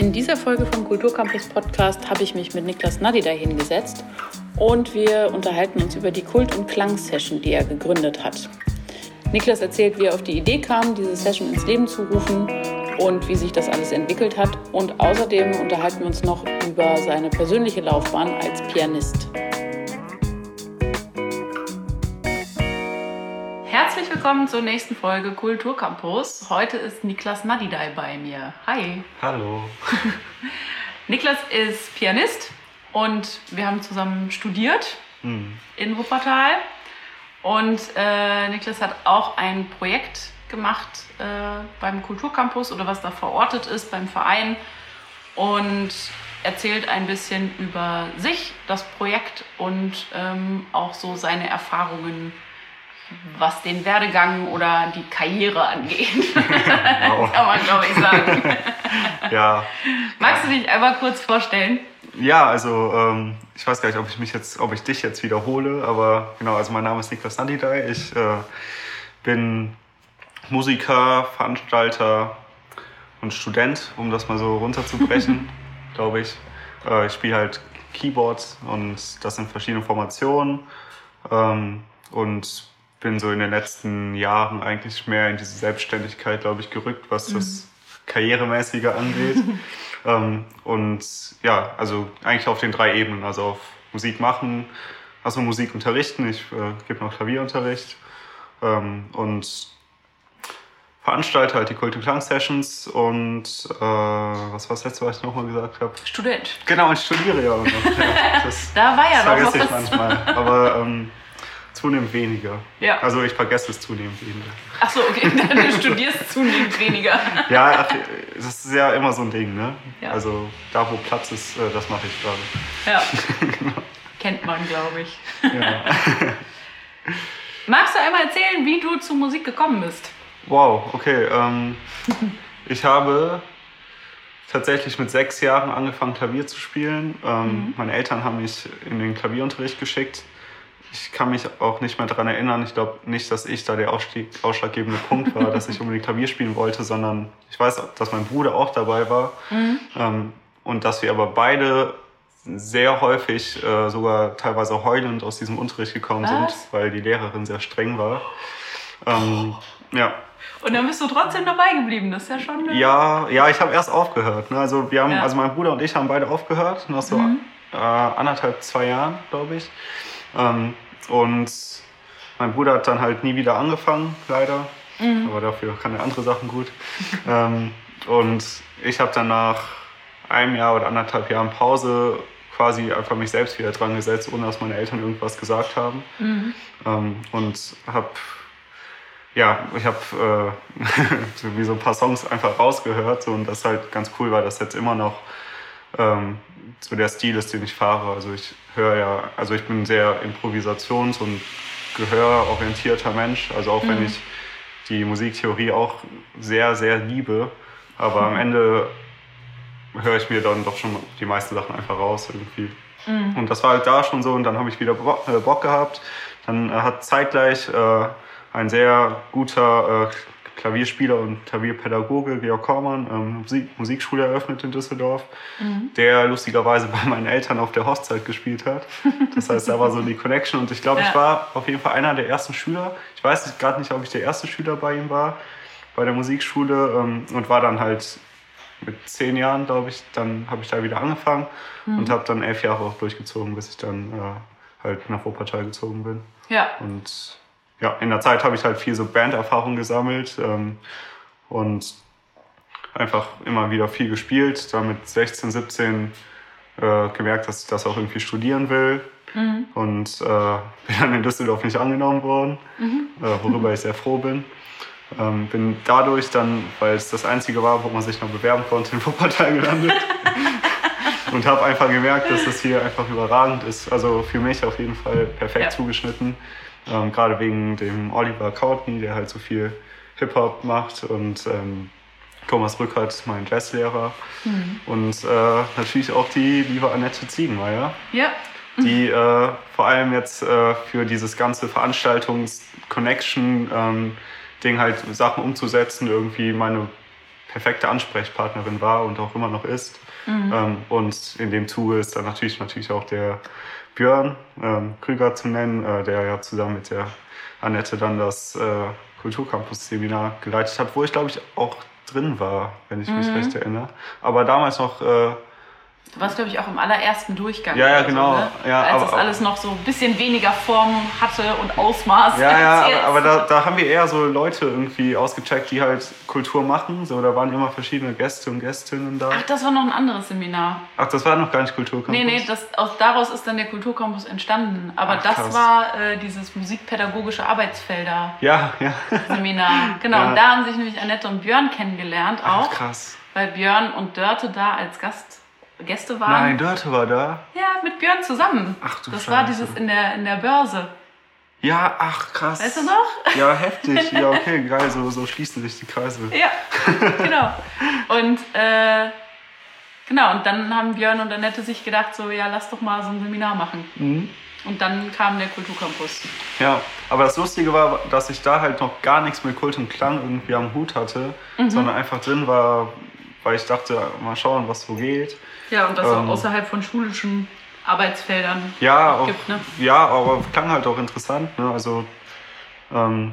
In dieser Folge vom Kulturcampus Podcast habe ich mich mit Niklas Nadida hingesetzt und wir unterhalten uns über die Kult- und Klang-Session, die er gegründet hat. Niklas erzählt, wie er auf die Idee kam, diese Session ins Leben zu rufen und wie sich das alles entwickelt hat. Und außerdem unterhalten wir uns noch über seine persönliche Laufbahn als Pianist. Willkommen zur nächsten Folge Kulturcampus. Heute ist Niklas Nadidai bei mir. Hi. Hallo. Niklas ist Pianist und wir haben zusammen studiert Hm. in Wuppertal. Und äh, Niklas hat auch ein Projekt gemacht äh, beim Kulturcampus oder was da verortet ist beim Verein und erzählt ein bisschen über sich, das Projekt und ähm, auch so seine Erfahrungen, was den Werdegang oder die Karriere angeht. Wow. Kann man, glaube ich, sagen. Ja, Magst du dich einmal kurz vorstellen? ja, also ähm, ich weiß gar nicht, ob ich mich jetzt, ob ich dich jetzt wiederhole, aber genau, also mein Name ist Niklas Nandidai. Ich äh, bin Musiker, Veranstalter und Student, um das mal so runterzubrechen, glaube ich. Äh, ich spiele halt Keyboards und das in verschiedenen Formationen ähm, und bin so in den letzten Jahren eigentlich mehr in diese Selbstständigkeit, glaube ich, gerückt, was das Karrieremäßige angeht. ähm, und ja, also eigentlich auf den drei Ebenen, also auf Musik machen, also Musik unterrichten, ich äh, gebe noch Klavierunterricht ähm, und veranstalte halt die Kult- und Klang-Sessions und äh, was war das letzte, was ich nochmal gesagt habe? Student. Genau, ich studiere ja auch noch. Ja, das, Da war ja noch vergesse ich was. manchmal, aber ähm, zunehmend weniger. Ja. Also ich vergesse es zunehmend weniger. Ach so, okay. Du studierst zunehmend weniger. Ja, ach, das ist ja immer so ein Ding, ne? Ja. Also da, wo Platz ist, äh, das mache ich gerade. Ja. Kennt man, glaube ich. Ja. Magst du einmal erzählen, wie du zur Musik gekommen bist? Wow, okay. Ähm, ich habe tatsächlich mit sechs Jahren angefangen, Klavier zu spielen. Ähm, Meine Eltern haben mich in den Klavierunterricht geschickt. Ich kann mich auch nicht mehr daran erinnern. Ich glaube nicht, dass ich da der ausstieg, ausschlaggebende Punkt war, dass ich unbedingt Klavier spielen wollte, sondern ich weiß, dass mein Bruder auch dabei war. Ähm, und dass wir aber beide sehr häufig, äh, sogar teilweise heulend aus diesem Unterricht gekommen Was? sind, weil die Lehrerin sehr streng war. Ähm, ja, Und dann bist du trotzdem dabei geblieben. Das ist ja schon. ja, ja, ich habe erst aufgehört. Ne? Also wir haben, Ja. also mein Bruder und ich haben beide aufgehört, nach so äh, anderthalb, zwei Jahren, glaube ich. Ähm, und mein Bruder hat dann halt nie wieder angefangen, leider. Aber dafür kann er andere Sachen gut. ähm, und ich habe dann nach einem Jahr oder anderthalb Jahren Pause quasi einfach mich selbst wieder dran gesetzt, ohne dass meine Eltern irgendwas gesagt haben. Ähm, und habe ja, ich habe äh, so wie so ein paar Songs einfach rausgehört so, und das halt ganz cool war, dass jetzt immer noch ähm, so der Stil ist, den ich fahre. Also ich höre ja, also ich bin ein sehr improvisations- und gehörorientierter Mensch. Also auch wenn ich die Musiktheorie auch sehr, sehr liebe, aber am Ende höre ich mir dann doch schon die meisten Sachen einfach raus irgendwie. Und das war halt da schon so und dann habe ich wieder Bock, äh, Bock gehabt. Dann äh, hat zeitgleich äh, ein sehr guter äh, Klavierspieler und Klavierpädagoge, Georg Kormann, ähm, Musik Musikschule eröffnet in Düsseldorf, der lustigerweise bei meinen Eltern auf der Hochzeit gespielt hat. Das heißt, da war so die Connection und ich glaube, Ja. ich war auf jeden Fall einer der ersten Schüler. Ich weiß gerade nicht, ob ich der erste Schüler bei ihm war, bei der Musikschule ähm, und war dann halt mit zehn Jahren, glaube ich, dann habe ich da wieder angefangen und habe dann elf Jahre auch durchgezogen, bis ich dann äh, halt nach Wuppertal gezogen bin. Ja. Und ja, in der Zeit habe ich halt viel so Banderfahrung gesammelt ähm, und einfach immer wieder viel gespielt. Dann mit 16, 17 äh, gemerkt, dass ich das auch irgendwie studieren will. Und äh, bin dann in Düsseldorf nicht angenommen worden, äh, worüber ich sehr froh bin. Ähm, bin dadurch dann, weil es das Einzige war, wo man sich noch bewerben konnte, in Wuppertal gelandet. und habe einfach gemerkt, dass das hier einfach überragend ist. Also für mich auf jeden Fall perfekt Ja. zugeschnitten. Ähm, Gerade wegen dem Oliver Courtney, der halt so viel Hip-Hop macht und ähm, Thomas Rückert, mein Jazzlehrer. Und äh, natürlich auch die liebe Annette Ziegenmeier, Ja. die äh, vor allem jetzt äh, für dieses ganze Veranstaltungs-Connection-Ding halt Sachen umzusetzen, irgendwie meine perfekte Ansprechpartnerin war und auch immer noch ist. Mhm. Ähm, und in dem Zuge ist dann natürlich, natürlich auch der Björn ähm, Krüger zu nennen, äh, der ja zusammen mit der Annette dann das äh, Kulturcampus-Seminar geleitet hat, wo ich glaube ich auch drin war, wenn ich mich mhm. recht erinnere. Aber damals noch äh, Du warst, glaube ich, auch im allerersten Durchgang. Ja, ja, genau. So, ne? ja, Als aber, das alles noch so ein bisschen weniger Form hatte und Ausmaß. Ja, ja, aber, aber, da, da haben wir eher so Leute irgendwie ausgecheckt, die halt Kultur machen. So, da waren immer verschiedene Gäste und Gästinnen da. Ach, das war noch ein anderes Seminar. Ach, das war noch gar nicht Kulturcampus? Nee, nee, das, aus, daraus ist dann der Kulturcampus entstanden. Aber Ach, das krass. war äh, dieses musikpädagogische Arbeitsfelder ja, ja. Seminar. Genau, ja. und da haben sich nämlich Annette und Björn kennengelernt auch. Ach, krass. Weil Björn und Dörte da als Gast Gäste waren. Nein, Dörte war da. Ja, mit Björn zusammen. Ach du Das Scheiße. war dieses in der, in der Börse. Ja, ach krass. Weißt du noch? Ja, heftig. Ja, okay, geil. So, so schließen sich die Kreise. Ja, genau. Und äh, genau, und dann haben Björn und Annette sich gedacht, so, ja, lass doch mal so ein Seminar machen. Mhm. Und dann kam der Kulturcampus. Ja, aber das Lustige war, dass ich da halt noch gar nichts mit Kult und Klang irgendwie am Hut hatte, mhm. sondern einfach drin war, weil ich dachte, mal schauen, was so geht. Ja, und das ähm, auch außerhalb von schulischen Arbeitsfeldern ja, auch, gibt. Ne? Ja, aber klang halt auch interessant. Ne? Also, ähm,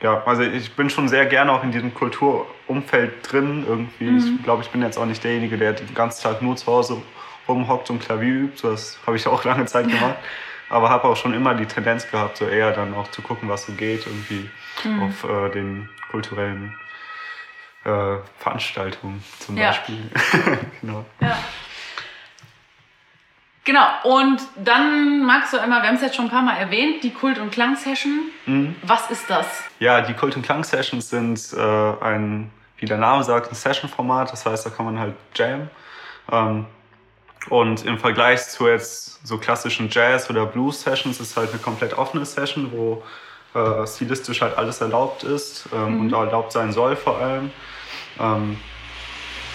ja, also ich bin schon sehr gerne auch in diesem Kulturumfeld drin irgendwie. Mhm. Ich glaube, ich bin jetzt auch nicht derjenige, der den ganzen Tag nur zu Hause rumhockt und Klavier übt. Das habe ich auch lange Zeit gemacht. aber habe auch schon immer die Tendenz gehabt, so eher dann auch zu gucken, was so geht, irgendwie mhm. auf äh, den kulturellen äh, Veranstaltungen zum ja. Beispiel. genau. Ja. Genau, und dann magst du einmal, wir haben es jetzt schon ein paar Mal erwähnt, die Kult- und Klang-Session. Mhm. Was ist das? Ja, die Kult- und Klang-Sessions sind äh, ein, wie der Name sagt, ein Session-Format. Das heißt, da kann man halt jam. Ähm, und im Vergleich zu jetzt so klassischen Jazz- oder Blues-Sessions ist halt eine komplett offene Session, wo äh, stilistisch halt alles erlaubt ist ähm, mhm. und erlaubt sein soll vor allem. Ähm,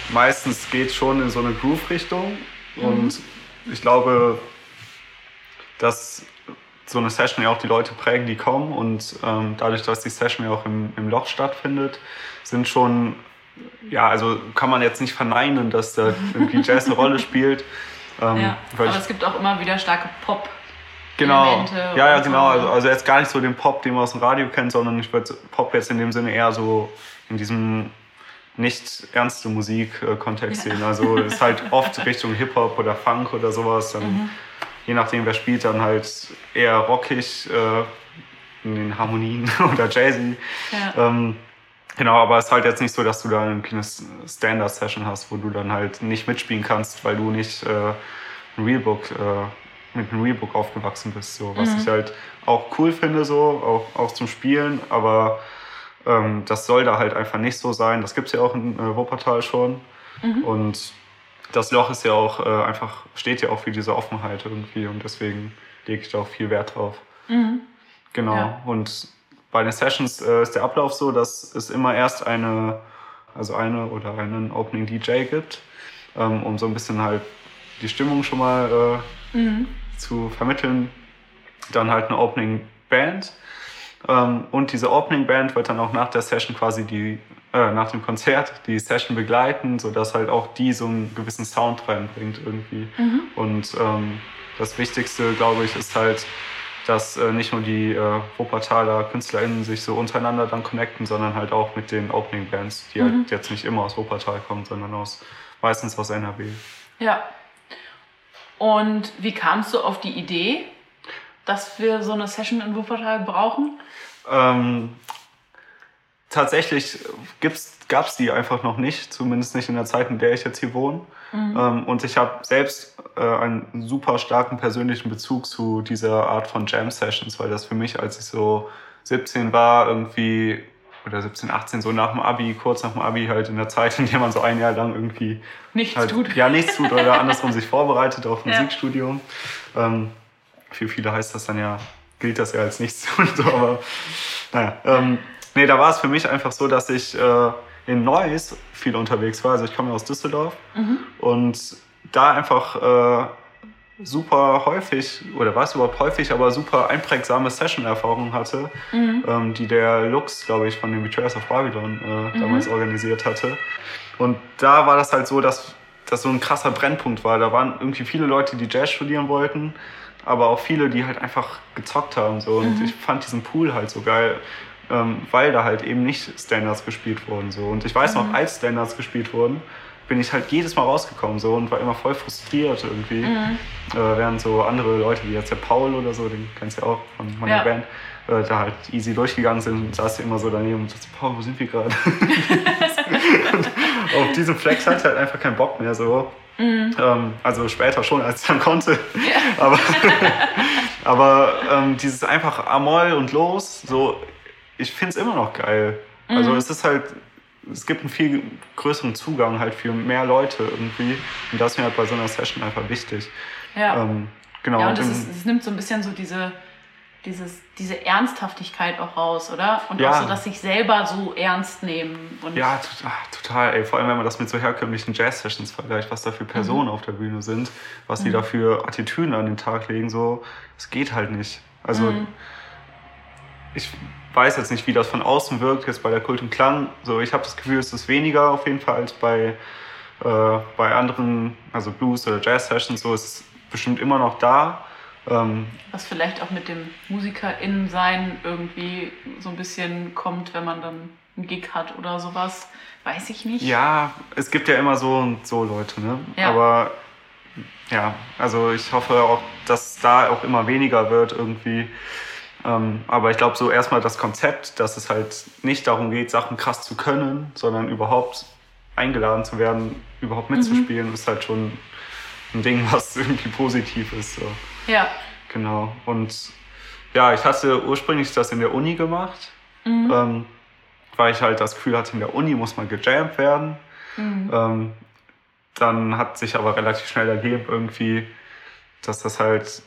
meistens geht es schon in so eine Groove-Richtung mhm. und ich glaube, dass so eine Session ja auch die Leute prägen, die kommen und ähm, dadurch, dass die Session ja auch im, im Loch stattfindet, sind schon, ja, also kann man jetzt nicht verneinen, dass da irgendwie Jazz eine Rolle spielt. Ähm, ja, aber es gibt auch immer wieder starke Pop. Genau, ja, ja, genau. Also, also jetzt gar nicht so den Pop, den man aus dem Radio kennt, sondern ich würde Pop jetzt in dem Sinne eher so in diesem nicht ernste Musik-Kontext sehen. Also ist halt oft Richtung Hip-Hop oder Funk oder sowas. Dann, mhm. Je nachdem, wer spielt, dann halt eher rockig äh, in den Harmonien oder jazzy. Ja. Ähm, genau, aber es ist halt jetzt nicht so, dass du da eine Standard-Session hast, wo du dann halt nicht mitspielen kannst, weil du nicht äh, ein Realbook, äh, mit einem Realbook aufgewachsen bist. So. Was mhm. ich halt auch cool finde, so, auch, auch zum Spielen, aber ähm, das soll da halt einfach nicht so sein. Das gibt es ja auch in äh, Wuppertal schon. Mhm. Und das Loch ist ja auch äh, einfach, steht ja auch für diese Offenheit irgendwie und deswegen lege ich da auch viel Wert drauf. Mhm. Genau. Ja. Und bei den Sessions äh, ist der Ablauf so, dass es immer erst eine, also eine oder einen Opening DJ gibt, ähm, um so ein bisschen halt die Stimmung schon mal äh, mhm. Zu vermitteln. Dann halt eine Opening Band ähm, und diese Opening Band wird dann auch nach der Session quasi die, äh, nach dem Konzert die Session begleiten, sodass halt auch die so einen gewissen Sound reinbringt irgendwie. Mhm. Und ähm, das Wichtigste, glaube ich, ist halt, dass äh, nicht nur die äh, Wuppertaler KünstlerInnen sich so untereinander dann connecten, sondern halt auch mit den Opening Bands, die halt mhm. halt jetzt nicht immer aus Wuppertal kommen, sondern aus, meistens aus NRW. Ja. Und wie kamst du auf die Idee, dass wir so eine Session in Wuppertal brauchen? Ähm, tatsächlich gab es die einfach noch nicht, zumindest nicht in der Zeit, in der ich jetzt hier wohne. Mhm. Ähm, und ich habe selbst äh, einen super starken persönlichen Bezug zu dieser Art von Jam-Sessions, weil das für mich, als ich so 17 war, irgendwie oder 17, 18, so nach dem Abi, kurz nach dem Abi halt in der Zeit, in der man so ein Jahr lang irgendwie nichts halt, tut. Ja, nichts tut oder andersrum sich vorbereitet auf ja. Musikstudium. Ähm, für viele heißt das dann ja, gilt das ja als nichts tun. So, aber naja. Ähm, nee, da war es für mich einfach so, dass ich äh, in Neuss viel unterwegs war. Also ich komme aus Düsseldorf mhm. und da einfach äh, super häufig, oder was überhaupt häufig, aber super einprägsame Session-Erfahrungen hatte, mhm. ähm, die der Lux, glaube ich, von den Betrayers of Babylon äh, mhm. damals organisiert hatte. Und da war das halt so, dass das so ein krasser Brennpunkt war. Da waren irgendwie viele Leute, die Jazz studieren wollten, aber auch viele, die halt einfach gezockt haben. So. Und mhm. ich fand diesen Pool halt so geil, ähm, weil da halt eben nicht Standards gespielt wurden. So. Und ich weiß noch, mhm. als Standards gespielt wurden, bin ich halt jedes Mal rausgekommen so und war immer voll frustriert irgendwie. Mhm. Äh, während so andere Leute, wie jetzt der Paul oder so, den kennst du ja auch von meiner ja. Band, äh, da halt easy durchgegangen sind, saß immer so daneben und dachte, Paul, wo sind wir gerade? auf diesen Flex hatte ich halt einfach keinen Bock mehr so. Mhm. Ähm, also später schon, als ich dann konnte. Ja. Aber, aber ähm, dieses einfach Amol und los, so, ich finde es immer noch geil. Also mhm. es ist halt es gibt einen viel größeren Zugang halt für mehr Leute irgendwie. Und das ist mir halt bei so einer Session einfach wichtig. Ja. Ähm, genau. Ja, und es, ist, es, nimmt so ein bisschen so diese, dieses, diese Ernsthaftigkeit auch raus, oder? Und ja. auch so, dass sich selber so ernst nehmen. Und ja, total, ey. Vor allem, wenn man das mit so herkömmlichen Jazz-Sessions vergleicht, was da für Personen mhm. auf der Bühne sind, was die mhm. da für Attitüden an den Tag legen, so, es geht halt nicht. Also, mhm. ich weiß jetzt nicht, wie das von außen wirkt, jetzt bei der Kult und Klang. So, ich habe das Gefühl, es ist weniger auf jeden Fall als bei, äh, bei anderen, also Blues- oder Jazz-Sessions. So, es ist bestimmt immer noch da. Ähm, Was vielleicht auch mit dem MusikerInnen-Sein irgendwie so ein bisschen kommt, wenn man dann einen Gig hat oder sowas. Weiß ich nicht. Ja, es gibt ja immer so und so Leute, ne? Ja. Aber ja, also ich hoffe auch, dass da auch immer weniger wird irgendwie. Ähm, aber ich glaube, so erstmal das Konzept, dass es halt nicht darum geht, Sachen krass zu können, sondern überhaupt eingeladen zu werden, überhaupt mitzuspielen, mhm. ist halt schon ein Ding, was irgendwie positiv ist. So. Ja. Genau. Und ja, ich hatte ursprünglich das in der Uni gemacht, mhm. ähm, weil ich halt das Gefühl hatte, in der Uni muss man gejammt werden. Mhm. Ähm, dann hat sich aber relativ schnell ergeben, irgendwie, dass das halt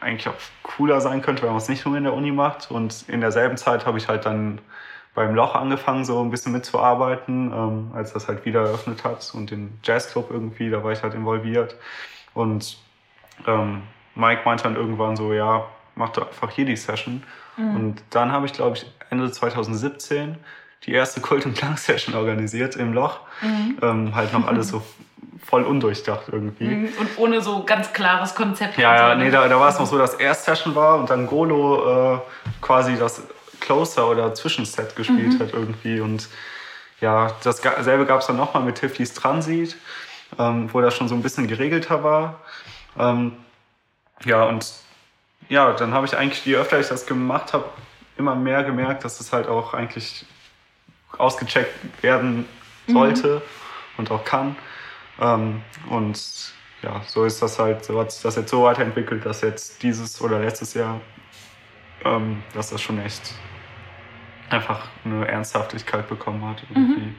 eigentlich auch cooler sein könnte, wenn man es nicht nur in der Uni macht. Und in derselben Zeit habe ich halt dann beim Loch angefangen, so ein bisschen mitzuarbeiten, ähm, als das halt wieder eröffnet hat und den Jazzclub irgendwie, da war ich halt involviert. Und ähm, Mike meinte dann irgendwann so, ja, mach doch einfach hier die Session. Mhm. Und dann habe ich, glaube ich, Ende 2017 die erste Kult- und Klang-Session organisiert im Loch. Mhm. Ähm, halt noch alles so voll undurchdacht irgendwie. Mhm. Und ohne so ganz klares Konzept. Ja, ja, nee, da, da war es noch so, dass erst Session war und dann Golo äh, quasi das Closer oder Zwischenset gespielt mhm. hat irgendwie. Und ja, dasselbe gab es dann nochmal mit Tiflis Transit, ähm, wo das schon so ein bisschen geregelter war. Ähm, ja, und ja, dann habe ich eigentlich, je öfter ich das gemacht habe, immer mehr gemerkt, dass es halt auch eigentlich ausgecheckt werden sollte mhm. und auch kann. Ähm, und ja, so ist das halt, so hat sich das jetzt so weiterentwickelt, dass jetzt dieses oder letztes Jahr, ähm, dass das schon echt einfach eine Ernsthaftigkeit bekommen hat. Irgendwie. Mhm.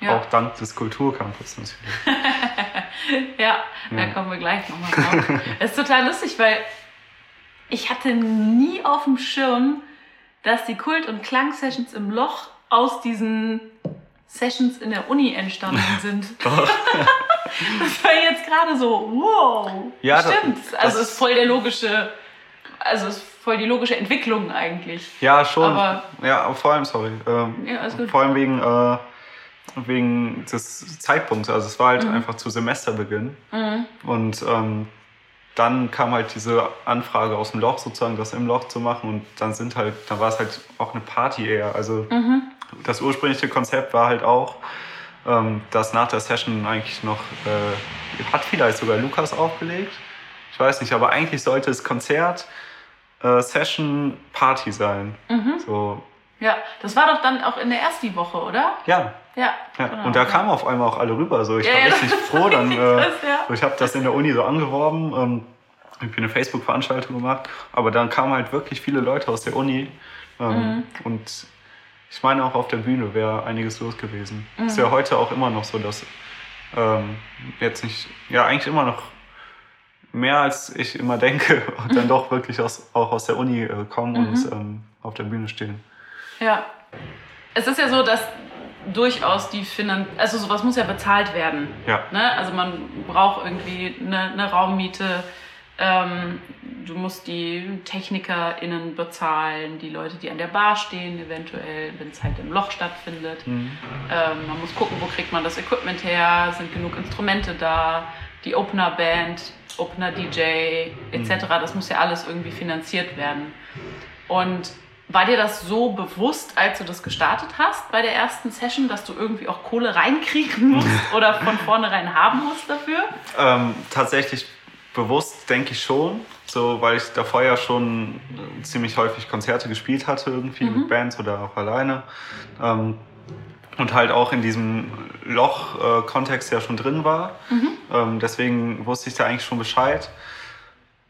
Ja. Auch dank des Kulturcampus natürlich. ja, ja, da kommen wir gleich nochmal drauf. Es ist total lustig, weil ich hatte nie auf dem Schirm, dass die Kult- und Klang-Sessions im Loch aus diesen Sessions in der Uni entstanden sind. das war jetzt gerade so, wow. Ja, stimmt. Das, also ist voll der logische, also ist voll die logische Entwicklung eigentlich. Ja, schon. Aber, ja, vor allem, sorry. Ähm, ja, alles gut. Vor allem wegen, äh, wegen des Zeitpunkts. Also es war halt mhm. einfach zu Semesterbeginn. Mhm. Und ähm, dann kam halt diese Anfrage aus dem Loch sozusagen, das im Loch zu machen. Und dann sind halt, dann war es halt auch eine Party eher. Also mhm das ursprüngliche Konzept war halt auch, ähm, dass nach der Session eigentlich noch, äh, hat vielleicht sogar Lukas aufgelegt. Ich weiß nicht, aber eigentlich sollte es Konzert, äh, Session, Party sein. Mhm. So. Ja, das war doch dann auch in der ersten Woche, oder? Ja. Ja. ja. Genau. Und da kamen auf einmal auch alle rüber. So, ich war richtig froh dann. Äh, ja. Ich habe das in der Uni so angeworben. Ähm, ich habe eine Facebook-Veranstaltung gemacht, aber dann kamen halt wirklich viele Leute aus der Uni. Ähm, mhm. Und ich meine, auch auf der Bühne wäre einiges los gewesen. Mhm. Ist ja heute auch immer noch so, dass ähm, jetzt nicht, ja, eigentlich immer noch mehr als ich immer denke und dann doch wirklich aus, auch aus der Uni äh, kommen mhm. und ähm, auf der Bühne stehen. Ja. Es ist ja so, dass durchaus die Finan also sowas muss ja bezahlt werden. Ja. Ne? Also man braucht irgendwie eine, eine Raummiete. Ähm, du musst die TechnikerInnen bezahlen, die Leute, die an der Bar stehen, eventuell, wenn es halt im Loch stattfindet. Mhm. Ähm, man muss gucken, wo kriegt man das Equipment her, sind genug Instrumente da, die Opener-Band, Opener-DJ etc. Das muss ja alles irgendwie finanziert werden. Und war dir das so bewusst, als du das gestartet hast bei der ersten Session, dass du irgendwie auch Kohle reinkriegen musst oder von vornherein haben musst dafür? Ähm, tatsächlich bewusst denke ich schon, so weil ich davor ja schon ziemlich häufig Konzerte gespielt hatte, irgendwie mit Bands oder auch alleine. Ähm, und halt auch in diesem Loch-Kontext ja schon drin war. Ähm, deswegen wusste ich da eigentlich schon Bescheid.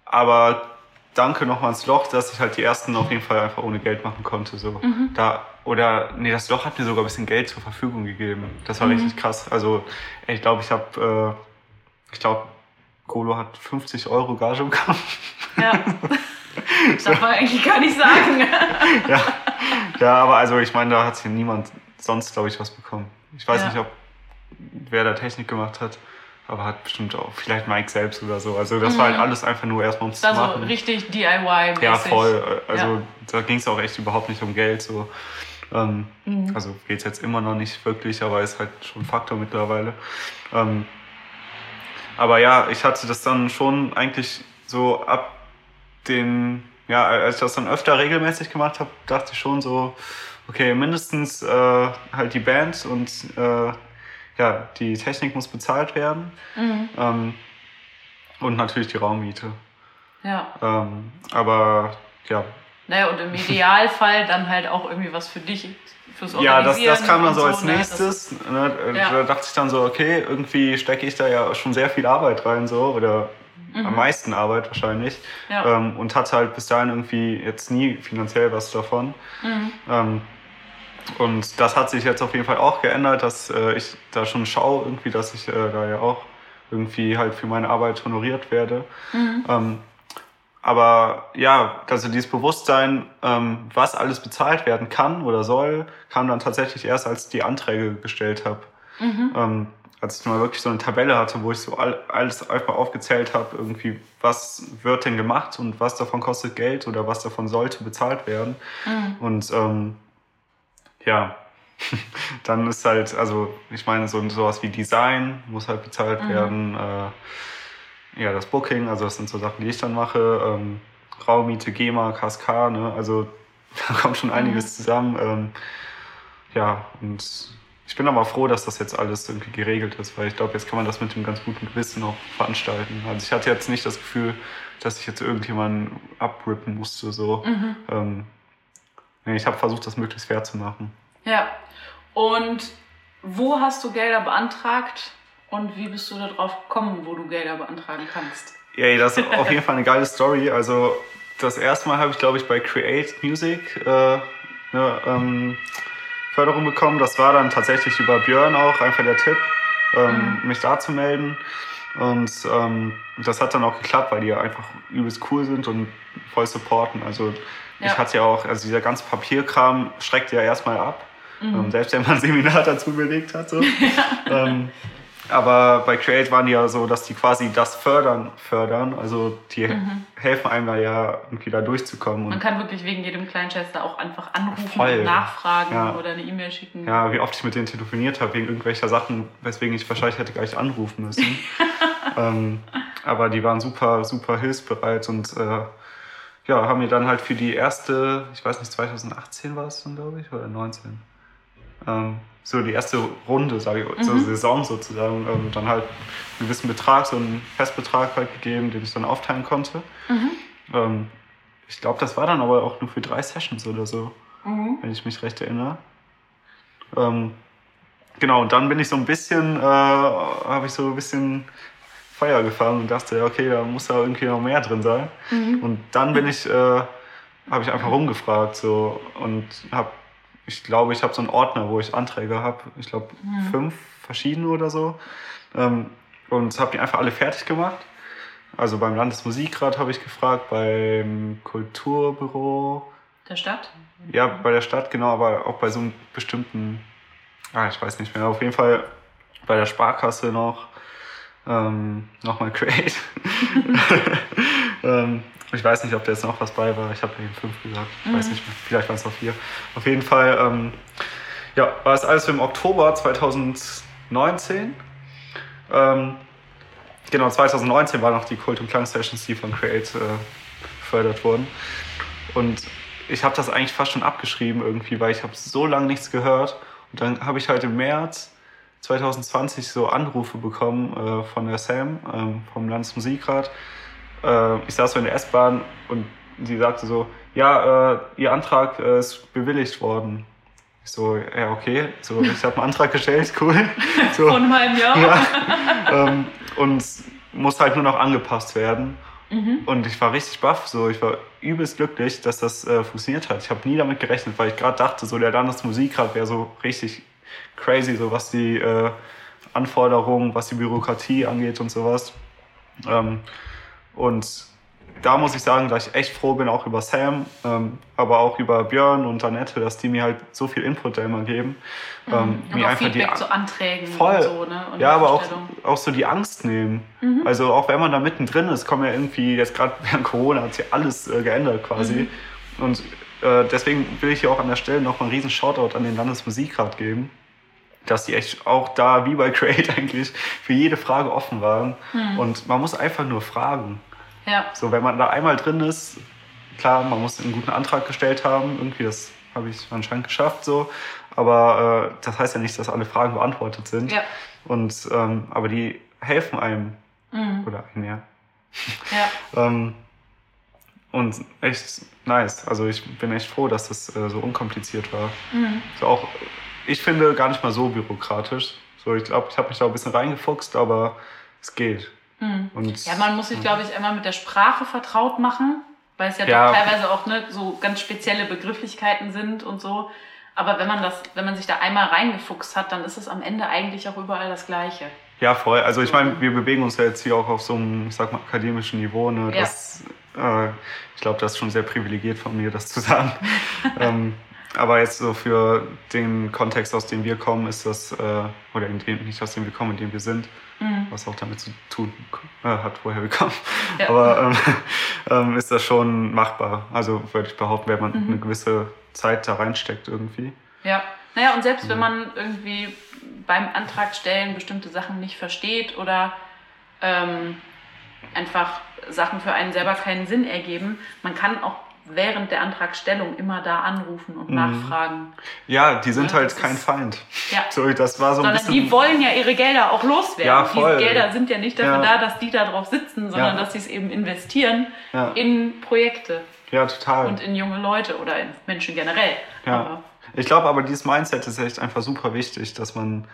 Aber danke nochmal ans Loch, dass ich halt die ersten auf jeden Fall einfach ohne Geld machen konnte. So. Da, oder, nee, das Loch hat mir sogar ein bisschen Geld zur Verfügung gegeben. Das war richtig krass. Also, ich glaube, ich habe, äh, ich glaube, Golo hat 50 Euro Gage bekommen. Ja. Darf man eigentlich gar nicht sagen. ja. ja, aber also ich meine, da hat hier niemand sonst, glaube ich, was bekommen. Ich weiß Ja. nicht, ob wer da Technik gemacht hat, aber hat bestimmt auch vielleicht Mike selbst oder so. Also das war halt alles einfach nur erstmal ums zu Also machen. richtig DIY-mäßig. Ja, voll. Also Ja. da ging es auch echt überhaupt nicht um Geld. So. Ähm, Mhm. Also geht es jetzt immer noch nicht wirklich, aber ist halt schon ein Faktor mittlerweile. Ähm, aber ja, ich hatte das dann schon eigentlich so ab den, ja, als ich das dann öfter regelmäßig gemacht habe, dachte ich schon so, okay, mindestens äh, halt die Band und äh, ja, die Technik muss bezahlt werden. Mhm. Ähm, und natürlich die Raummiete. Ja. Ähm, aber ja, Naja, und im Idealfall dann halt auch irgendwie was für dich, fürs Ja, das, das kam dann und so als ne? Nächstes. Ne? Ja. Da dachte ich dann so, okay, irgendwie stecke ich da ja schon sehr viel Arbeit rein, so, oder am meisten Arbeit wahrscheinlich. Mhm. Ja. Ähm, und hatte halt bis dahin irgendwie jetzt nie finanziell was davon. Mhm. Und das hat sich jetzt auf jeden Fall auch geändert, dass äh, ich da schon schaue, irgendwie, dass ich äh, da ja auch irgendwie halt für meine Arbeit honoriert werde. Mhm. Ähm, aber ja, also dieses Bewusstsein, ähm, was alles bezahlt werden kann oder soll, kam dann tatsächlich erst, als ich die Anträge gestellt habe. Mhm. Ähm, als ich mal wirklich so eine Tabelle hatte, wo ich so all, alles einfach aufgezählt habe, irgendwie, was wird denn gemacht und was davon kostet Geld oder was davon sollte bezahlt werden. Mhm. Und ähm, ja, dann ist halt, also ich meine, so sowas wie Design muss halt bezahlt Mhm. werden. Äh, ja, das Booking, also das sind so Sachen, die ich dann mache. Ähm, Raummiete, GEMA, KSK, ne? Also da kommt schon einiges Mhm. zusammen. Ähm, ja, und ich bin aber froh, dass das jetzt alles irgendwie geregelt ist, weil ich glaube, jetzt kann man das mit einem ganz guten Gewissen auch veranstalten. Also ich hatte jetzt nicht das Gefühl, dass ich jetzt irgendjemanden abrippen musste. So. Mhm. Ähm, ich habe versucht, das möglichst fair zu machen. Ja. Und wo hast du Gelder beantragt und wie bist du darauf gekommen, wo du Gelder beantragen kannst? Ja, das ist auf jeden Fall eine geile Story. Also das erste Mal habe ich, glaube ich, bei Create Music äh, eine ähm, Förderung bekommen. Das war dann tatsächlich über Björn auch einfach der Tipp, ähm, mich da zu melden. Und ähm, das hat dann auch geklappt, weil die ja einfach übelst cool sind und voll supporten. Also Ja. ich hatte ja auch, also dieser ganze Papierkram schreckt ja erstmal ab. Mhm. Ähm, selbst wenn man ein Seminar dazu belegt hat. So. ähm, aber bei Create waren die ja so, dass die quasi das fördern, fördern. Also die helfen einem da ja irgendwie da durchzukommen. Mhm. Man kann wirklich wegen jedem kleinen Scheiß da auch einfach anrufen Voll. und nachfragen Ja. oder eine E-Mail schicken. ja, wie oft ich mit denen telefoniert habe, wegen irgendwelcher Sachen, weswegen ich wahrscheinlich hätte gleich anrufen müssen. ähm, aber die waren super, super hilfsbereit und äh, ja, haben mir dann halt für die erste, ich weiß nicht, 2018 war es dann, glaube ich, oder 19. Ähm, so die erste Runde, sage ich, so Saison sozusagen, ähm, dann halt einen gewissen Betrag, so einen Festbetrag halt gegeben, den ich dann aufteilen konnte. Ähm, ich glaube, das war dann aber auch nur für drei Sessions oder so Mhm. wenn ich mich recht erinnere. Ähm, genau, und dann bin ich so ein bisschen, äh, habe ich so ein bisschen Feuer gefangen und dachte, ja, okay, da muss ja irgendwie noch mehr drin sein. Und dann bin ich, äh, habe ich einfach rumgefragt so und habe, ich glaube, ich habe so einen Ordner, wo ich Anträge habe, ich glaube fünf verschiedene oder so. Ähm, und habe die einfach alle fertig gemacht. Also beim Landesmusikrat habe ich gefragt, beim Kulturbüro, Der Stadt? ja, bei der Stadt, genau, aber auch bei so einem bestimmten ah, ich weiß nicht mehr, auf jeden Fall bei der Sparkasse noch, ähm, nochmal Create. ähm, ich weiß nicht, ob da jetzt noch was bei war. Ich habe eben fünf gesagt. Ich mhm. weiß nicht mehr. Vielleicht waren es noch vier. Auf jeden Fall, ähm, ja, war es alles im Oktober 2019. Ähm, genau, 2019 waren noch die Kult- und Klang-Sessions, die von Create äh, gefördert wurden. Und ich habe das eigentlich fast schon abgeschrieben irgendwie, weil ich habe so lange nichts gehört. Und dann habe ich halt im März 2020 so Anrufe bekommen äh, von der Sam, äh, vom Landesmusikrat. Äh, ich saß so in der S-Bahn und sie sagte so, ja, äh, ihr Antrag äh, ist bewilligt worden. Ich so, ja, okay. So, ich habe einen Antrag gestellt, cool. So, Von einem halben Jahr. Ja, ähm, und muss halt nur noch angepasst werden. Mhm. Und ich war richtig baff, so ich war übelst glücklich, dass das äh, funktioniert hat. Ich habe nie damit gerechnet, weil ich gerade dachte, so der Landesmusikrat wäre so richtig crazy, so was die äh, Anforderungen, was die Bürokratie angeht und sowas. Ähm, und da muss ich sagen, dass ich echt froh bin, auch über Sam, ähm, aber auch über Björn und Annette, dass die mir halt so viel Input da immer geben. Mhm. Ähm, mir einfach Feedback die, zu Anträgen voll, und so, ne? Und ja, aber auch, auch so die Angst nehmen. Mhm. Also auch wenn man da mittendrin ist, kommen ja irgendwie, jetzt gerade während Corona hat sich alles äh, geändert quasi. Mhm. Und äh, deswegen will ich hier auch an der Stelle noch mal einen riesen Shoutout an den Landesmusikrat geben dass die echt auch da, wie bei Create eigentlich, für jede Frage offen waren. Mhm. Und man muss einfach nur fragen. Ja. So, wenn man da einmal drin ist, klar, man muss einen guten Antrag gestellt haben, irgendwie, das habe ich anscheinend geschafft, so. Aber äh, das heißt ja nicht, dass alle Fragen beantwortet sind. Ja. Und, ähm, aber die helfen einem. Mhm. Oder einem, ja. Ja. ähm, und echt nice. Also ich bin echt froh, dass das äh, so unkompliziert war. Mhm. So auch ich finde, gar nicht mal so bürokratisch. So, ich glaube, ich habe mich da ein bisschen reingefuchst, aber es geht. Mhm. Und, ja, man muss sich, glaube ich, einmal mit der Sprache vertraut machen, weil es ja, ja teilweise auch ne, so ganz spezielle Begrifflichkeiten sind und so. Aber wenn man das, wenn man sich da einmal reingefuchst hat, dann ist es am Ende eigentlich auch überall das Gleiche. Ja, voll. Also ich meine, wir bewegen uns ja jetzt hier auch auf so einem, ich sag mal, akademischen Niveau. Ne? Das, ja. äh, ich glaube, das ist schon sehr privilegiert von mir, das zu sagen. ähm, aber jetzt so für den Kontext, aus dem wir kommen, ist das, äh, oder in dem, nicht aus dem wir kommen, in dem wir sind, mhm. was auch damit zu tun äh, hat, woher wir kommen. Ja. Aber ähm, ähm, ist das schon machbar. Also würde ich behaupten, wenn man mhm. eine gewisse Zeit da reinsteckt irgendwie. Ja, naja, und selbst ja. wenn man irgendwie beim Antrag stellen bestimmte Sachen nicht versteht oder ähm, einfach Sachen für einen selber keinen Sinn ergeben, man kann auch während der Antragstellung immer da anrufen und mhm. nachfragen. Ja, die sind ja, halt kein Feind. Ja. Sorry, das war so sondern bisschen... die wollen ja ihre Gelder auch loswerden. Ja, voll. Diese Gelder sind ja nicht dafür ja. da, dass die da drauf sitzen, sondern dass sie es eben investieren in Projekte. Ja, total. Und in junge Leute oder in Menschen generell. Ja. Aber ich glaube aber, dieses Mindset ist echt einfach super wichtig, dass man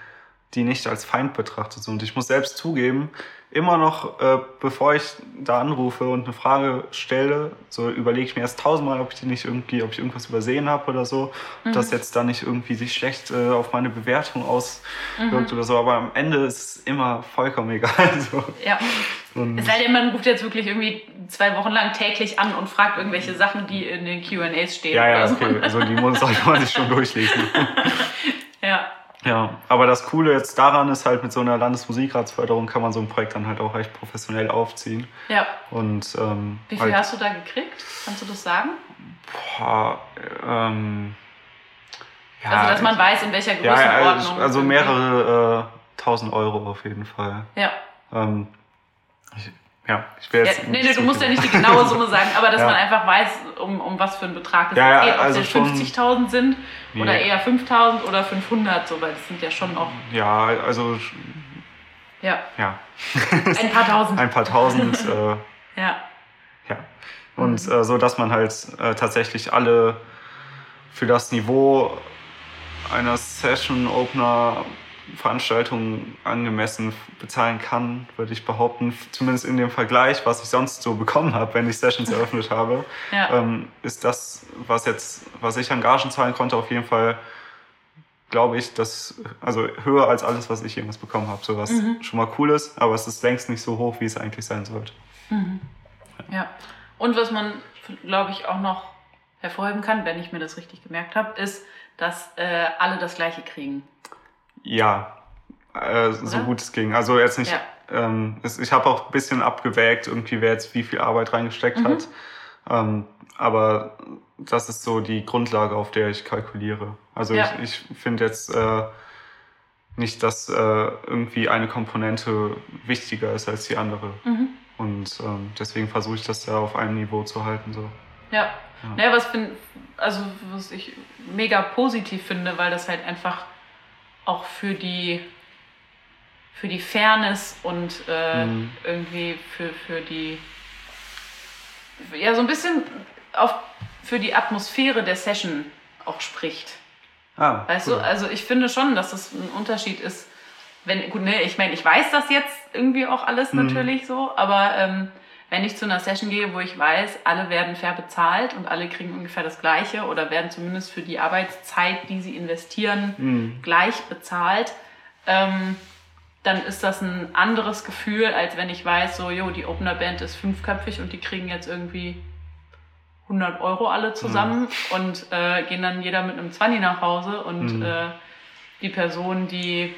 die nicht als Feind betrachtet. Und ich muss selbst zugeben, immer noch, äh, bevor ich da anrufe und eine Frage stelle, so überlege ich mir erst tausendmal, ob ich die nicht irgendwie, ob ich irgendwas übersehen habe oder so, mhm. dass jetzt da nicht irgendwie sich schlecht äh, auf meine Bewertung auswirkt mhm. oder so. Aber am Ende ist es immer vollkommen egal. So. Ja. Und es sei denn, man ruft jetzt wirklich irgendwie zwei Wochen lang täglich an und fragt irgendwelche Sachen, die in den QAs stehen. Ja, ja, okay. Also die muss, man sich schon durchlesen. ja. Aber das Coole jetzt daran ist halt, mit so einer Landesmusikratsförderung kann man so ein Projekt dann halt auch recht professionell aufziehen. Ja. Und, ähm, Wie viel halt, hast du da gekriegt? Kannst du das sagen? Boah, ähm, ja, also, dass man ich, weiß, in welcher Größenordnung. Ja, also mehrere äh, tausend Euro auf jeden Fall. Ja. Ähm, ich, ja, ich will jetzt. Ja, nee, nee, du musst ja nicht die genaue Summe sagen, aber dass ja. man einfach weiß, um, um was für einen Betrag es ja, geht, ob also es 50.000 sind nee. oder eher 5.000 oder 500, so, weil das sind ja schon auch. Ja, also. Ja. Ja. Ein paar tausend. Ein paar tausend. Äh, ja. Ja. Und mhm. äh, so, dass man halt äh, tatsächlich alle für das Niveau einer Session-Opener Veranstaltungen angemessen bezahlen kann, würde ich behaupten. Zumindest in dem Vergleich, was ich sonst so bekommen habe, wenn ich Sessions eröffnet habe, ja. ähm, ist das, was jetzt, was ich an Gagen zahlen konnte, auf jeden Fall, glaube ich, das, also höher als alles, was ich jemals bekommen habe. So was mhm. schon mal cool ist, aber es ist längst nicht so hoch, wie es eigentlich sein sollte. Mhm. Ja. Und was man, glaube ich, auch noch hervorheben kann, wenn ich mir das richtig gemerkt habe, ist, dass äh, alle das Gleiche kriegen. Ja, äh, so gut es ging. Also jetzt nicht. Ja. Ähm, es, ich habe auch ein bisschen abgewägt, irgendwie wer jetzt wie viel Arbeit reingesteckt Mhm. hat. Ähm, aber das ist so die Grundlage, auf der ich kalkuliere. Also Ja. ich, ich finde jetzt äh, nicht, dass äh, irgendwie eine Komponente wichtiger ist als die andere. Mhm. Und ähm, deswegen versuche ich das da auf einem Niveau zu halten. So. Ja. Ja. Naja, was, find, also, was ich mega positiv finde, weil das halt einfach auch für die, für die Fairness und äh, Mhm. irgendwie für, für die, ja, so ein bisschen auf, für die Atmosphäre der Session auch spricht. Ah, Weißt cool. du, also ich finde schon, dass es ein Unterschied ist, wenn, gut, ne, ich meine, ich weiß das jetzt irgendwie auch alles Mhm. natürlich so, aber ähm, wenn ich zu einer Session gehe, wo ich weiß, alle werden fair bezahlt und alle kriegen ungefähr das Gleiche oder werden zumindest für die Arbeitszeit, die sie investieren, Mhm. gleich bezahlt, ähm, dann ist das ein anderes Gefühl, als wenn ich weiß, so, jo, die Opener-Band ist fünfköpfig und die kriegen jetzt irgendwie 100 Euro alle zusammen und äh, gehen dann jeder mit einem 20 nach Hause und Mhm. äh, die Person, die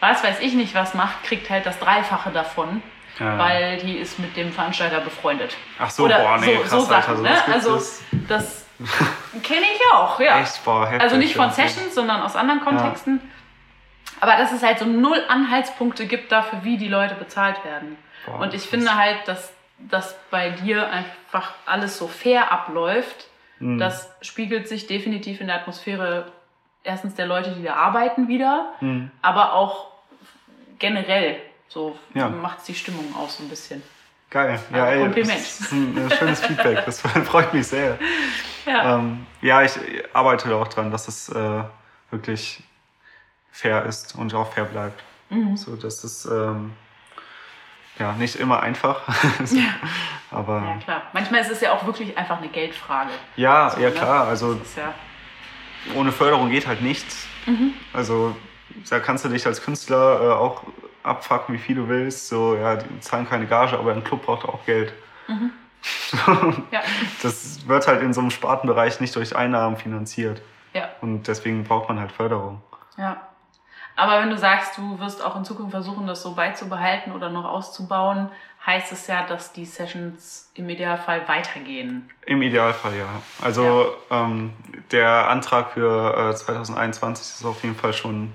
was weiß ich nicht was macht, kriegt halt das Dreifache davon, Ja. weil die ist mit dem Veranstalter befreundet. Ach so, Oder boah, nee, so, krass, so Sachen, Alter, ne? sowas gibt Also das kenne ich auch, ja. Echt, boah, heftig. Also nicht von. Sessions, sondern aus anderen Kontexten. Aber dass es halt so null Anhaltspunkte gibt dafür, wie die Leute bezahlt werden. Boah, Und ich finde halt, dass, dass bei dir einfach alles so fair abläuft. Mhm. Das spiegelt sich definitiv in der Atmosphäre erstens der Leute, die da arbeiten, wieder, Mhm. aber auch generell. So Ja. macht es die Stimmung aus so ein bisschen. Geil. Ja, Also ey, Kompliment. Das ist ein äh, schönes Feedback. Das freut mich sehr. Ja. Ähm, ja, ich arbeite auch dran, dass es äh, wirklich fair ist und auch fair bleibt. Mhm. So, das ist ähm, ja nicht immer einfach. So, Aber ja, klar. Manchmal ist es ja auch wirklich einfach eine Geldfrage. ja, So, ja ne? klar. Also ja. ohne Förderung geht halt nichts. Mhm. Also da kannst du dich als Künstler äh, auch abfacken, wie viel du willst. So, ja, die zahlen keine Gage, aber ein Club braucht auch Geld. Mhm. Ja. Das wird halt in so einem Spartenbereich nicht durch Einnahmen finanziert. Ja. Und deswegen braucht man halt Förderung. Ja. Aber wenn du sagst, du wirst auch in Zukunft versuchen, das so beizubehalten oder noch auszubauen, heißt es ja, dass die Sessions im Idealfall weitergehen. Im Idealfall ja. Also Ähm, der Antrag für äh, 2021 ist auf jeden Fall schon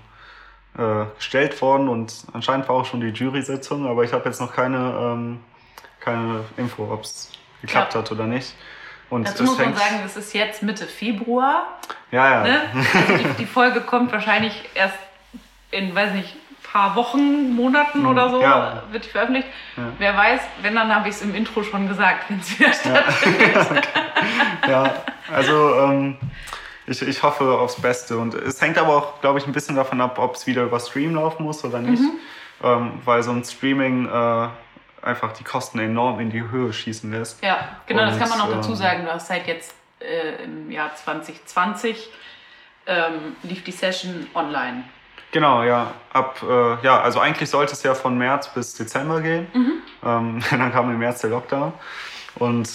äh, gestellt worden und anscheinend war auch schon die Jury-Sitzung, aber ich habe jetzt noch keine, ähm, keine Info, ob es geklappt Ja. hat oder nicht. Und Dazu muss man sagen, es ist jetzt Mitte Februar. ja, ja. Ne? Also die, die Folge kommt wahrscheinlich erst in, weiß nicht, paar Wochen, Monaten oder so, Mhm. Ja. wird die veröffentlicht. Ja. Wer weiß, wenn, dann habe ich es im Intro schon gesagt, wenn es wieder stattfindet. ja, also ähm, ich, ich hoffe aufs Beste. Und es hängt aber auch, glaube ich, ein bisschen davon ab, ob es wieder über Stream laufen muss oder nicht. Mhm. Ähm, weil so ein Streaming äh, einfach die Kosten enorm in die Höhe schießen lässt. Ja, genau, das Und, kann man noch dazu ähm, sagen. Du hast seit jetzt äh, im Jahr 2020 ähm, lief die Session online. Genau, ja. Ab, äh, ja, also eigentlich sollte es ja von März bis Dezember gehen. Ähm, dann kam im März der Lockdown. Und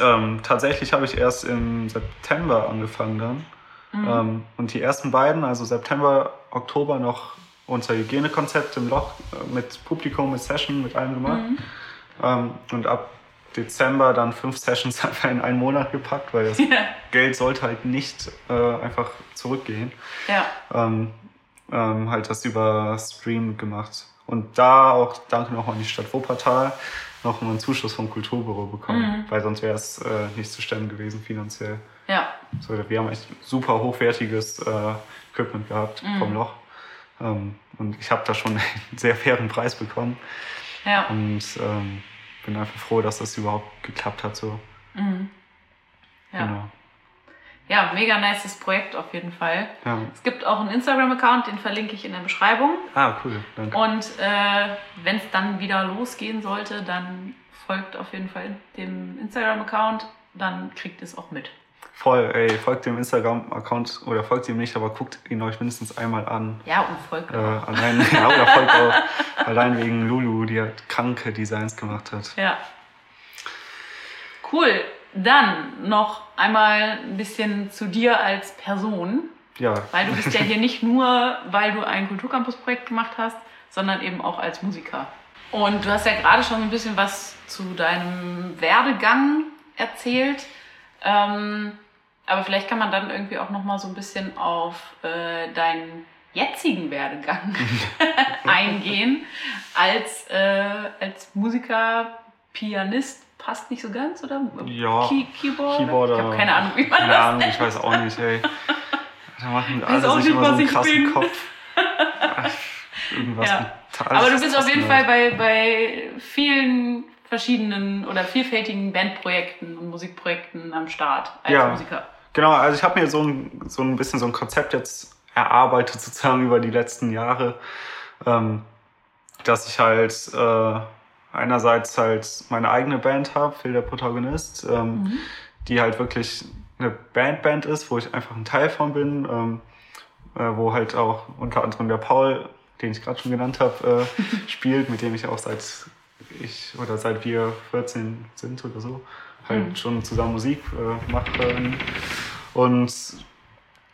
ähm, tatsächlich habe ich erst im September angefangen dann. Ähm, und die ersten beiden, also September, Oktober, noch unser Hygienekonzept im Loch äh, mit Publikum, mit Session, mit allem gemacht. Ähm, und ab Dezember dann fünf Sessions einfach in einen Monat gepackt, weil das Ja. Geld sollte halt nicht äh, einfach zurückgehen Ja, ähm, ähm, halt das über Stream gemacht. Und da auch danke nochmal an die Stadt Wuppertal noch mal einen Zuschuss vom Kulturbüro bekommen, weil sonst wäre es äh, nicht zu stemmen gewesen finanziell. ja, So, wir haben echt super hochwertiges äh, Equipment gehabt vom Loch. Ähm, und ich habe da schon einen sehr fairen Preis bekommen ja. und ähm, bin einfach froh, dass das überhaupt geklappt hat. So. Mhm. Ja. Genau. Ja, mega nices Projekt auf jeden Fall. Ja. Es gibt auch einen Instagram-Account, den verlinke ich in der Beschreibung. Ah, cool, danke. Und äh, wenn es dann wieder losgehen sollte, dann folgt auf jeden Fall dem Instagram-Account, dann kriegt ihr es auch mit. Voll, ey, folgt dem Instagram-Account oder folgt ihm nicht, aber guckt ihn euch mindestens einmal an. Ja, und folgt Äh, auch. allein, ja, oder folgt auch allein wegen Lulu, die halt kranke Designs gemacht hat. Ja. Cool. Dann noch einmal ein bisschen zu dir als Person. ja. Weil du bist ja hier nicht nur, weil du ein Kulturcampus-Projekt gemacht hast, sondern eben auch als Musiker. Und du hast ja gerade schon ein bisschen was zu deinem Werdegang erzählt. Ähm, aber vielleicht kann man dann irgendwie auch noch mal so ein bisschen auf äh, deinen jetzigen Werdegang eingehen. Als, äh, als Musiker, Pianist passt nicht so ganz, oder? Ja, Key Keyboard? Keyboarder. Ich habe keine Ahnung, wie man das Ahnung, nennt. ich weiß auch nicht, ey. Da machen alle auch nicht, immer so was einen ich krassen bin. Kopf. Irgendwas Ja. Aber du bist auf jeden Fall bei, bei vielen verschiedenen oder vielfältigen Bandprojekten und Musikprojekten am Start als Ja. Musiker. Genau, also ich habe mir so ein, so ein bisschen so ein Konzept jetzt erarbeitet, sozusagen über die letzten Jahre, ähm, dass ich halt äh, einerseits halt meine eigene Band habe, Phil der Protagonist, ähm, Mhm. die halt wirklich eine Bandband ist, wo ich einfach ein Teil von bin, ähm, äh, wo halt auch unter anderem der Paul, den ich gerade schon genannt habe, äh, spielt, mit dem ich auch seit ich oder seit wir 14 sind oder so, halt Mhm. schon zusammen Musik äh, machen. Und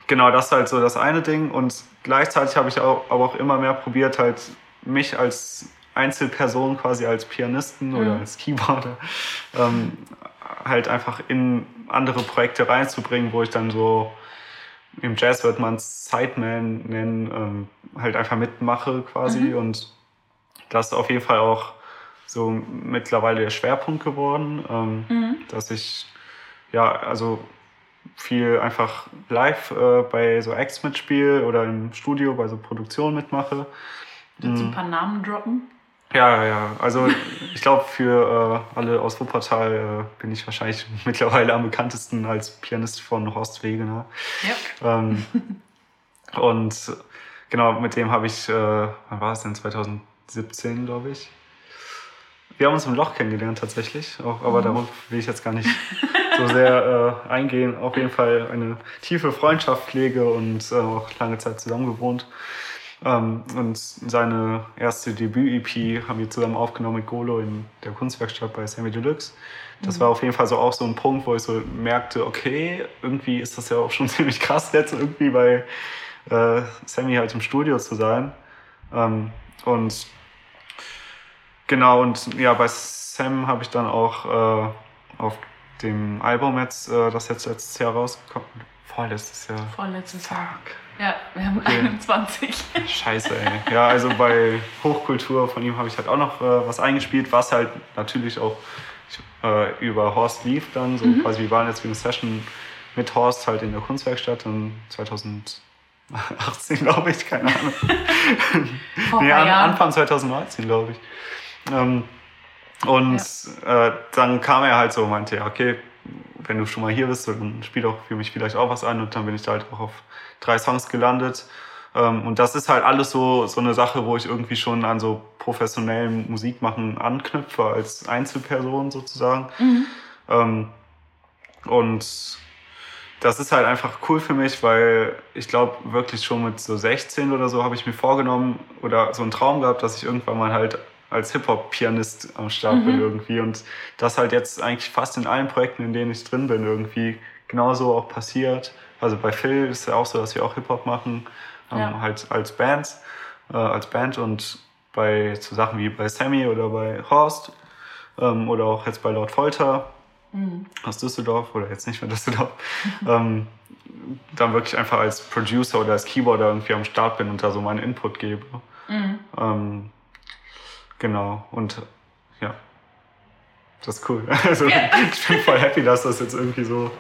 genau, das ist halt so das eine Ding. Und gleichzeitig habe ich auch, aber auch immer mehr probiert, halt mich als Einzelperson quasi als Pianisten oder Mhm. als Keyboarder ähm, halt einfach in andere Projekte reinzubringen, wo ich dann so im Jazz wird man es Sideman nennen, ähm, halt einfach mitmache quasi Mhm. und das ist auf jeden Fall auch so mittlerweile der Schwerpunkt geworden, ähm, Mhm. dass ich ja also viel einfach live äh, bei so Acts mitspiele oder im Studio bei so Produktionen mitmache. Willst du Mhm. ein paar Namen droppen? Ja, ja, also ich glaube für äh, alle aus Wuppertal äh, bin ich wahrscheinlich mittlerweile am bekanntesten als Pianist von Horst Wegener. Ja. Ähm, und genau, mit dem habe ich, äh, wann war es denn, 2017, glaube ich. Wir haben uns im Loch kennengelernt tatsächlich, auch, aber Mhm. darauf will ich jetzt gar nicht so sehr äh, eingehen. Auf jeden Fall eine tiefe Freundschaft pflege und äh, auch lange Zeit zusammen gewohnt. Ähm, und seine erste Debüt-EP haben wir zusammen aufgenommen mit Golo in der Kunstwerkstatt bei Sammy Deluxe. Das war auf jeden Fall so auch so ein Punkt, wo ich so merkte, okay, irgendwie ist das ja auch schon ziemlich krass, jetzt irgendwie bei äh, Sammy halt im Studio zu sein. Ähm, und genau, und ja, bei Sam habe ich dann auch äh, auf dem Album jetzt, äh, das jetzt letztes Jahr rausgekommen, vorletztes Jahr. Vorletztes Jahr. Fuck. Ja, wir haben Okay. 21. Scheiße, ey. Ja, also bei Hochkultur von ihm habe ich halt auch noch äh, was eingespielt, was halt natürlich auch äh, über Horst lief dann. So Mhm. quasi, wir waren jetzt wie eine Session mit Horst halt in der Kunstwerkstatt in 2018, glaube ich, keine Ahnung. Nee, an. Anfang 2019, glaube ich. Ähm, und äh, dann kam er halt so und meinte, ja, okay, wenn du schon mal hier bist, dann spiel doch für mich vielleicht auch was ein. Und dann bin ich da halt auch auf drei Songs gelandet. Ähm, und das ist halt alles so, so eine Sache, wo ich irgendwie schon an so professionellem Musikmachen anknüpfe, als Einzelperson sozusagen. Mhm. Ähm, und das ist halt einfach cool für mich, weil ich glaube, wirklich schon mit so 16 oder so habe ich mir vorgenommen oder so einen Traum gehabt, dass ich irgendwann mal halt als Hip-Hop-Pianist am Start bin Mhm. irgendwie. Und das halt jetzt eigentlich fast in allen Projekten, in denen ich drin bin, irgendwie genauso auch passiert. Also bei Phil ist ja auch so, dass wir auch Hip-Hop machen, ähm, Ja. halt als Band, äh, als Band und bei so Sachen wie bei Sammy oder bei Horst ähm, oder auch jetzt bei Lord Folter Mhm. aus Düsseldorf oder jetzt nicht mehr Düsseldorf, ähm, dann wirklich einfach als Producer oder als Keyboarder irgendwie am Start bin und da so meinen Input gebe. Mhm. Genau, und ja, das ist cool. Also Ja. ich bin voll happy, dass das jetzt irgendwie so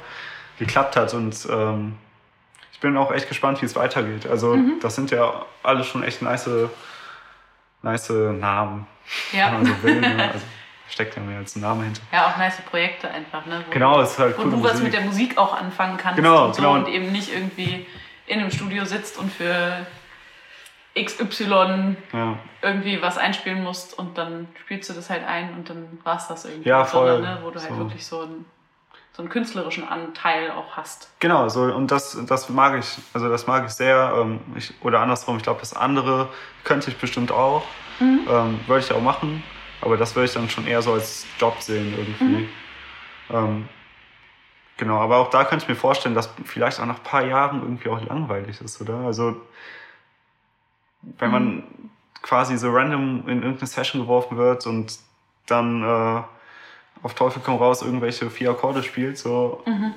geklappt hat und ähm, ich bin auch echt gespannt, wie es weitergeht. Also Mhm. das sind ja alle schon echt nice, nice Namen, wenn Ja. man so will. Ne? Also steckt ja mehr als ein Name hinter. ja, auch nice Projekte einfach, ne? Wo, Genau, es ist halt wo coole du was Musik. mit der Musik auch anfangen kannst Genau, und so genau. und eben nicht irgendwie in einem Studio sitzt und für XY Ja. irgendwie was einspielen musst und dann spielst du das halt ein und dann war's das irgendwie. Ja, voll. Sondern, ne, wo du halt So. wirklich so einen, so einen künstlerischen Anteil auch hast. Genau, so und das, das mag ich, also das mag ich sehr. Ähm, ich, oder andersrum, ich glaube, das andere könnte ich bestimmt auch. Mhm. Ähm, würde ich auch machen, aber das würde ich dann schon eher so als Job sehen irgendwie. Mhm. Ähm, genau, aber auch da könnte ich mir vorstellen, dass vielleicht auch nach ein paar Jahren irgendwie auch langweilig ist, oder? Also, wenn man mhm. quasi so random in irgendeine Session geworfen wird und dann äh, auf Teufel komm raus irgendwelche vier Akkorde spielt, so. Mhm.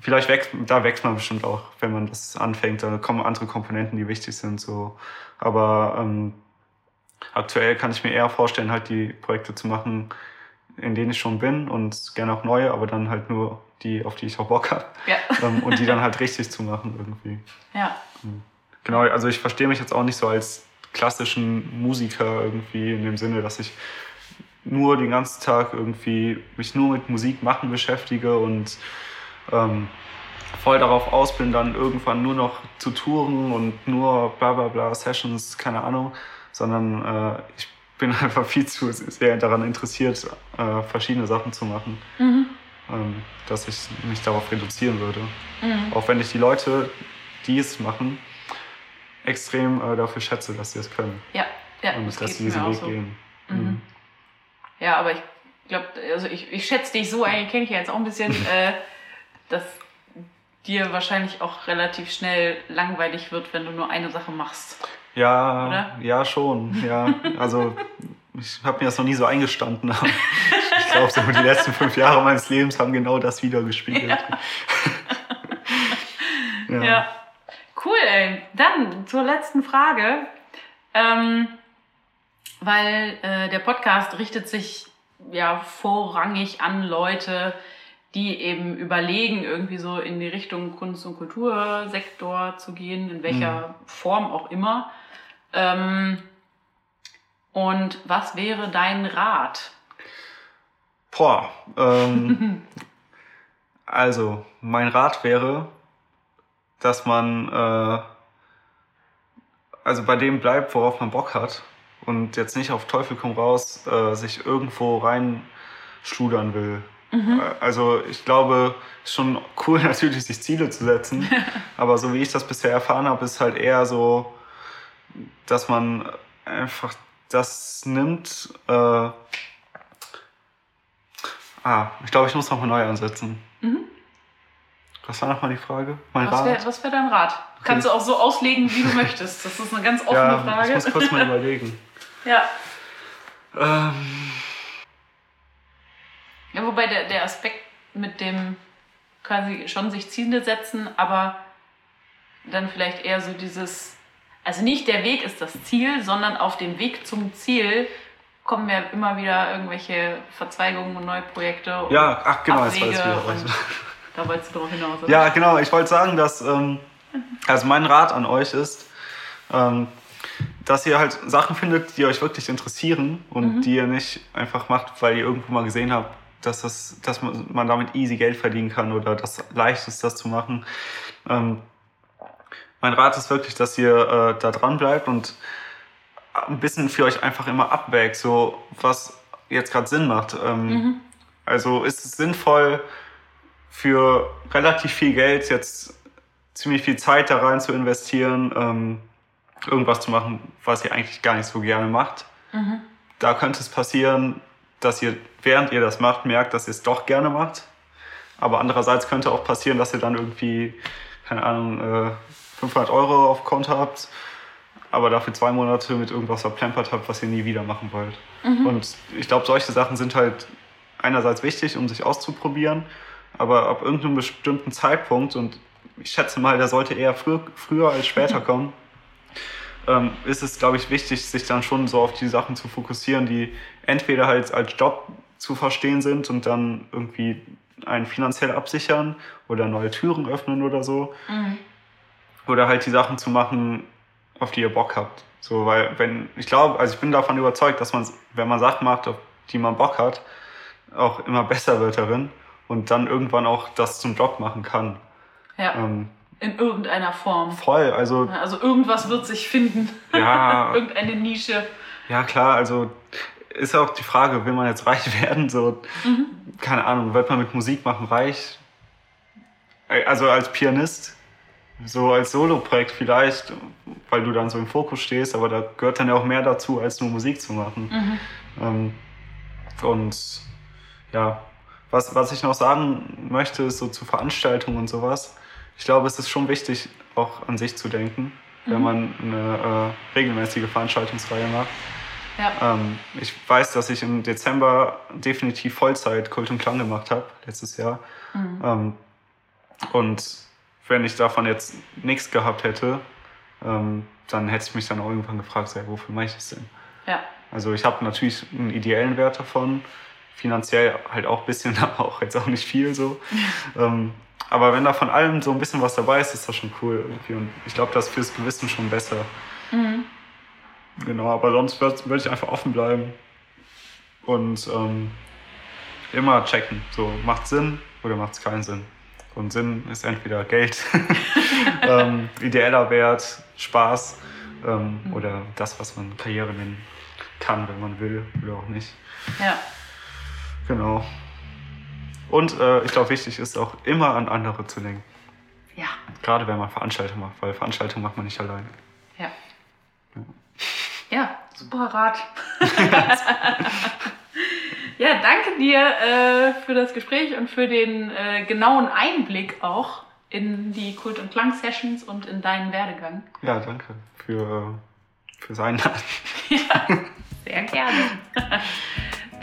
Vielleicht wächst, da wächst man bestimmt auch, wenn man das anfängt. Da kommen andere Komponenten, die wichtig sind, so. Aber ähm, aktuell kann ich mir eher vorstellen, halt die Projekte zu machen, in denen ich schon bin und gerne auch neue, aber dann halt nur die, auf die ich auch Bock habe. Ja. Ähm, und die dann halt richtig zu machen irgendwie. Ja. Hm. Genau, also ich verstehe mich jetzt auch nicht so als klassischen Musiker irgendwie in dem Sinne, dass ich nur den ganzen Tag irgendwie mich nur mit Musik machen beschäftige und ähm, voll darauf aus bin, dann irgendwann nur noch zu touren und nur bla bla bla Sessions, keine Ahnung, sondern äh, ich bin einfach viel zu sehr daran interessiert, äh, verschiedene Sachen zu machen, mhm. ähm, dass ich mich darauf reduzieren würde. Mhm. Auch wenn ich die Leute, die es machen, extrem äh, dafür schätze, dass sie es können. Ja, ja. Und das dass sie diesen Weg so. gehen. Mhm. mhm. Ja, aber ich glaube, also ich, ich schätze dich so, eigentlich kenne ich ja jetzt auch ein bisschen, äh, dass dir wahrscheinlich auch relativ schnell langweilig wird, wenn du nur eine Sache machst. Ja, Oder? ja schon. Ja, also ich habe mir das noch nie so eingestanden. Aber ich glaube, so die letzten fünf Jahre meines Lebens haben genau das wieder gespiegelt. Ja. ja. ja. Cool, ey. Dann zur letzten Frage. Ähm, weil äh, der Podcast richtet sich ja vorrangig an Leute, die eben überlegen, irgendwie so in die Richtung Kunst- und Kultursektor zu gehen, in welcher mhm. Form auch immer. Ähm, und was wäre dein Rat? Boah, ähm, also mein Rat wäre, dass man äh, also bei dem bleibt, worauf man Bock hat und jetzt nicht auf Teufel komm raus äh, sich irgendwo reinschludern will. Mhm. Äh, also ich glaube, es ist schon cool natürlich, sich Ziele zu setzen, aber so wie ich das bisher erfahren habe, ist halt eher so, dass man einfach das nimmt. Äh, ah, ich glaube, ich muss nochmal neu ansetzen. Mhm. Was war nochmal die Frage? Mein was wäre wär dein Rat? Okay. Kannst du auch so auslegen, wie du möchtest. Das ist eine ganz offene ja, Frage. Ich muss kurz mal überlegen. Ja. Ähm. Ja, wobei der, der Aspekt mit dem quasi schon sich Ziele setzen, aber dann vielleicht eher so dieses, also nicht der Weg ist das Ziel, sondern auf dem Weg zum Ziel kommen ja immer wieder irgendwelche Verzweigungen und neue Projekte. Und ja, ach genau, Abwege jetzt weiß ich wieder. Da wolltest du drauf hinaus. Oder? Ja, genau, ich wollte sagen, dass, ähm, also mein Rat an euch ist, ähm, dass ihr halt Sachen findet, die euch wirklich interessieren und mhm. die ihr nicht einfach macht, weil ihr irgendwo mal gesehen habt, dass, das, dass man damit easy Geld verdienen kann oder das leicht ist, das zu machen. Ähm, mein Rat ist wirklich, dass ihr äh, da dran bleibt und ein bisschen für euch einfach immer abwägt, so was jetzt gerade Sinn macht. Ähm, mhm. Also ist es sinnvoll, für relativ viel Geld jetzt ziemlich viel Zeit da rein zu investieren, ähm, irgendwas zu machen, was ihr eigentlich gar nicht so gerne macht. Mhm. Da könnte es passieren, dass ihr, während ihr das macht, merkt, dass ihr es doch gerne macht. Aber andererseits könnte auch passieren, dass ihr dann irgendwie, keine Ahnung, äh, 500 Euro auf Konto habt, aber dafür zwei Monate mit irgendwas verplempert habt, was ihr nie wieder machen wollt. Mhm. Und ich glaube, solche Sachen sind halt einerseits wichtig, um sich auszuprobieren, aber ab irgendeinem bestimmten Zeitpunkt, und ich schätze mal, der sollte eher früher, früher als später kommen, ähm, ist es, glaube ich, wichtig, sich dann schon so auf die Sachen zu fokussieren, die entweder halt als Job zu verstehen sind und dann irgendwie einen finanziell absichern oder neue Türen öffnen oder so. Mhm. Oder halt die Sachen zu machen, auf die ihr Bock habt. So, weil wenn, ich glaube, also ich bin davon überzeugt, dass man, wenn man Sachen macht, auf die man Bock hat, auch immer besser wird darin und dann irgendwann auch das zum Job machen kann. Ja. Ähm, in irgendeiner Form. Voll, also. Also irgendwas wird sich finden. Ja. Irgendeine Nische. Ja, klar, also ist auch die Frage, will man jetzt reich werden? So, mhm. keine Ahnung, wird man mit Musik machen reich? Also als Pianist, so als Solo-Projekt vielleicht, weil du dann so im Fokus stehst, aber da gehört dann ja auch mehr dazu, als nur Musik zu machen. Mhm. Ähm, und ja, was, was ich noch sagen möchte, ist so zu Veranstaltungen und sowas. Ich glaube, es ist schon wichtig, auch an sich zu denken, mhm. wenn man eine äh, regelmäßige Veranstaltungsreihe macht. Ja. Ähm, ich weiß, dass ich im Dezember definitiv Vollzeit Kult und Klang gemacht habe, letztes Jahr. Mhm. Ähm, und wenn ich davon jetzt nichts gehabt hätte, ähm, dann hätte ich mich dann auch irgendwann gefragt, so, wofür mache ich das denn? Ja. Also ich habe natürlich einen ideellen Wert davon, finanziell halt auch ein bisschen, aber auch jetzt auch nicht viel so. ähm, aber wenn da von allem so ein bisschen was dabei ist, ist das schon cool irgendwie. Und ich glaube, das ist fürs Gewissen schon besser. Mhm. Genau, aber sonst würde ich einfach offen bleiben und ähm, immer checken. So, macht Sinn oder macht es keinen Sinn? Und Sinn ist entweder Geld, ähm, ideeller Wert, Spaß ähm, mhm. oder das, was man Karriere nennen kann, wenn man will oder auch nicht. Ja. Genau. Und äh, ich glaube, wichtig ist auch immer an andere zu denken. Ja. Gerade wenn man Veranstaltungen macht, weil Veranstaltungen macht man nicht alleine. Ja. Ja, ja super Rat. ja, danke dir äh, für das Gespräch und für den äh, genauen Einblick auch in die Kult- und Klang-Sessions und in deinen Werdegang. Ja, danke für, fürs Einladen. ja, sehr gerne.